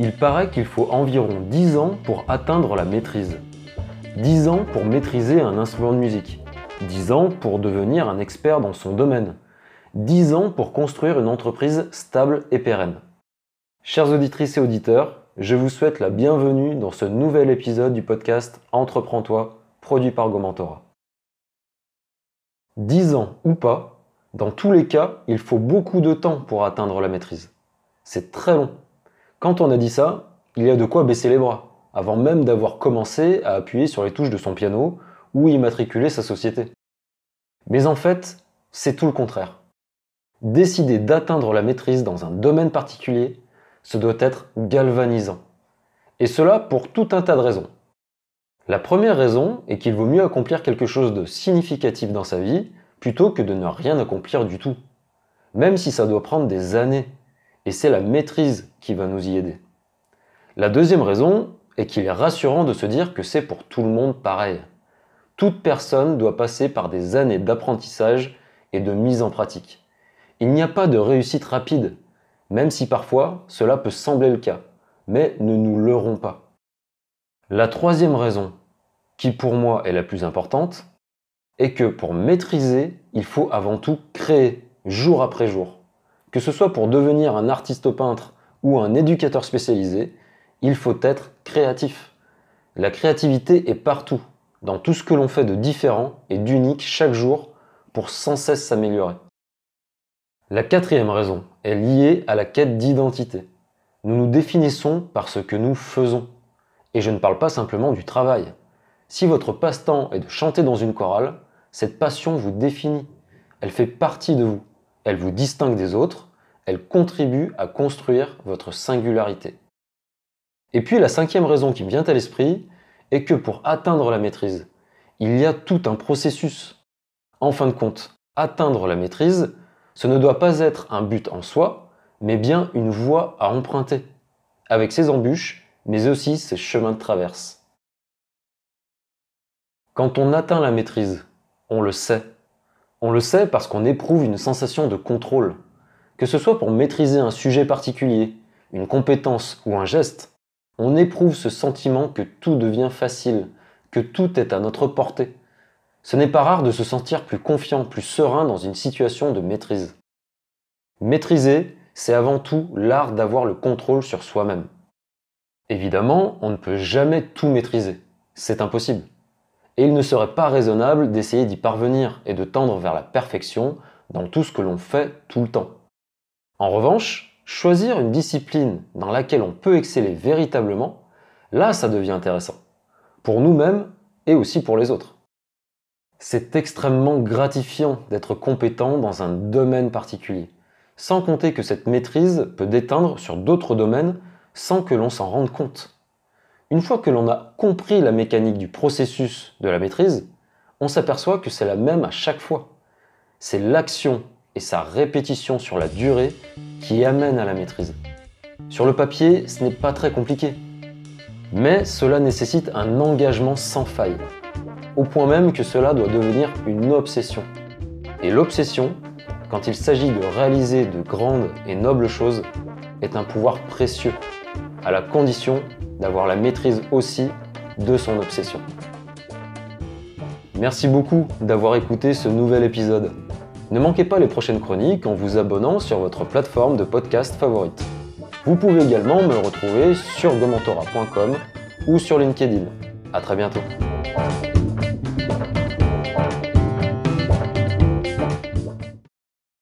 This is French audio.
Il paraît qu'il faut environ 10 ans pour atteindre la maîtrise. 10 ans pour maîtriser un instrument de musique. 10 ans pour devenir un expert dans son domaine. 10 ans pour construire une entreprise stable et pérenne. Chers auditrices et auditeurs, je vous souhaite la bienvenue dans ce nouvel épisode du podcast Entreprends-toi, produit par Gomentora. 10 ans ou pas, dans tous les cas, il faut beaucoup de temps pour atteindre la maîtrise. C'est très long. Quand on a dit ça, il y a de quoi baisser les bras, avant même d'avoir commencé à appuyer sur les touches de son piano ou immatriculer sa société. Mais en fait, c'est tout le contraire. Décider d'atteindre la maîtrise dans un domaine particulier, ce doit être galvanisant. Et cela pour tout un tas de raisons. La première raison est qu'il vaut mieux accomplir quelque chose de significatif dans sa vie plutôt que de ne rien accomplir du tout. Même si ça doit prendre des années. Et c'est la maîtrise qui va nous y aider. La deuxième raison est qu'il est rassurant de se dire que c'est pour tout le monde pareil. Toute personne doit passer par des années d'apprentissage et de mise en pratique. Il n'y a pas de réussite rapide, même si parfois cela peut sembler le cas, mais ne nous leurrons pas. La troisième raison, qui pour moi est la plus importante, est que pour maîtriser, il faut avant tout créer jour après jour. Que ce soit pour devenir un artiste peintre ou un éducateur spécialisé, il faut être créatif. La créativité est partout, dans tout ce que l'on fait de différent et d'unique chaque jour pour sans cesse s'améliorer. La quatrième raison est liée à la quête d'identité. Nous nous définissons par ce que nous faisons. Et je ne parle pas simplement du travail. Si votre passe-temps est de chanter dans une chorale, cette passion vous définit. Elle fait partie de vous. Elle vous distingue des autres. Elle contribue à construire votre singularité. Et puis la cinquième raison qui me vient à l'esprit est que pour atteindre la maîtrise, il y a tout un processus. En fin de compte, atteindre la maîtrise, ce ne doit pas être un but en soi, mais bien une voie à emprunter, avec ses embûches, mais aussi ses chemins de traverse. Quand on atteint la maîtrise, on le sait. On le sait parce qu'on éprouve une sensation de contrôle. Que ce soit pour maîtriser un sujet particulier, une compétence ou un geste, on éprouve ce sentiment que tout devient facile, que tout est à notre portée. Ce n'est pas rare de se sentir plus confiant, plus serein dans une situation de maîtrise. Maîtriser, c'est avant tout l'art d'avoir le contrôle sur soi-même. Évidemment, on ne peut jamais tout maîtriser. C'est impossible. Et il ne serait pas raisonnable d'essayer d'y parvenir et de tendre vers la perfection dans tout ce que l'on fait tout le temps. En revanche, choisir une discipline dans laquelle on peut exceller véritablement, là ça devient intéressant. Pour nous-mêmes et aussi pour les autres. C'est extrêmement gratifiant d'être compétent dans un domaine particulier, sans compter que cette maîtrise peut déteindre sur d'autres domaines sans que l'on s'en rende compte. Une fois que l'on a compris la mécanique du processus de la maîtrise, on s'aperçoit que c'est la même à chaque fois. C'est l'action et sa répétition sur la durée qui amène à la maîtrise. Sur le papier, ce n'est pas très compliqué. Mais cela nécessite un engagement sans faille, au point même que cela doit devenir une obsession. Et l'obsession, quand il s'agit de réaliser de grandes et nobles choses, est un pouvoir précieux, à la condition d'avoir la maîtrise aussi de son obsession. Merci beaucoup d'avoir écouté ce nouvel épisode. Ne manquez pas les prochaines chroniques en vous abonnant sur votre plateforme de podcast favorite. Vous pouvez également me retrouver sur gomentora.com ou sur LinkedIn. A très bientôt.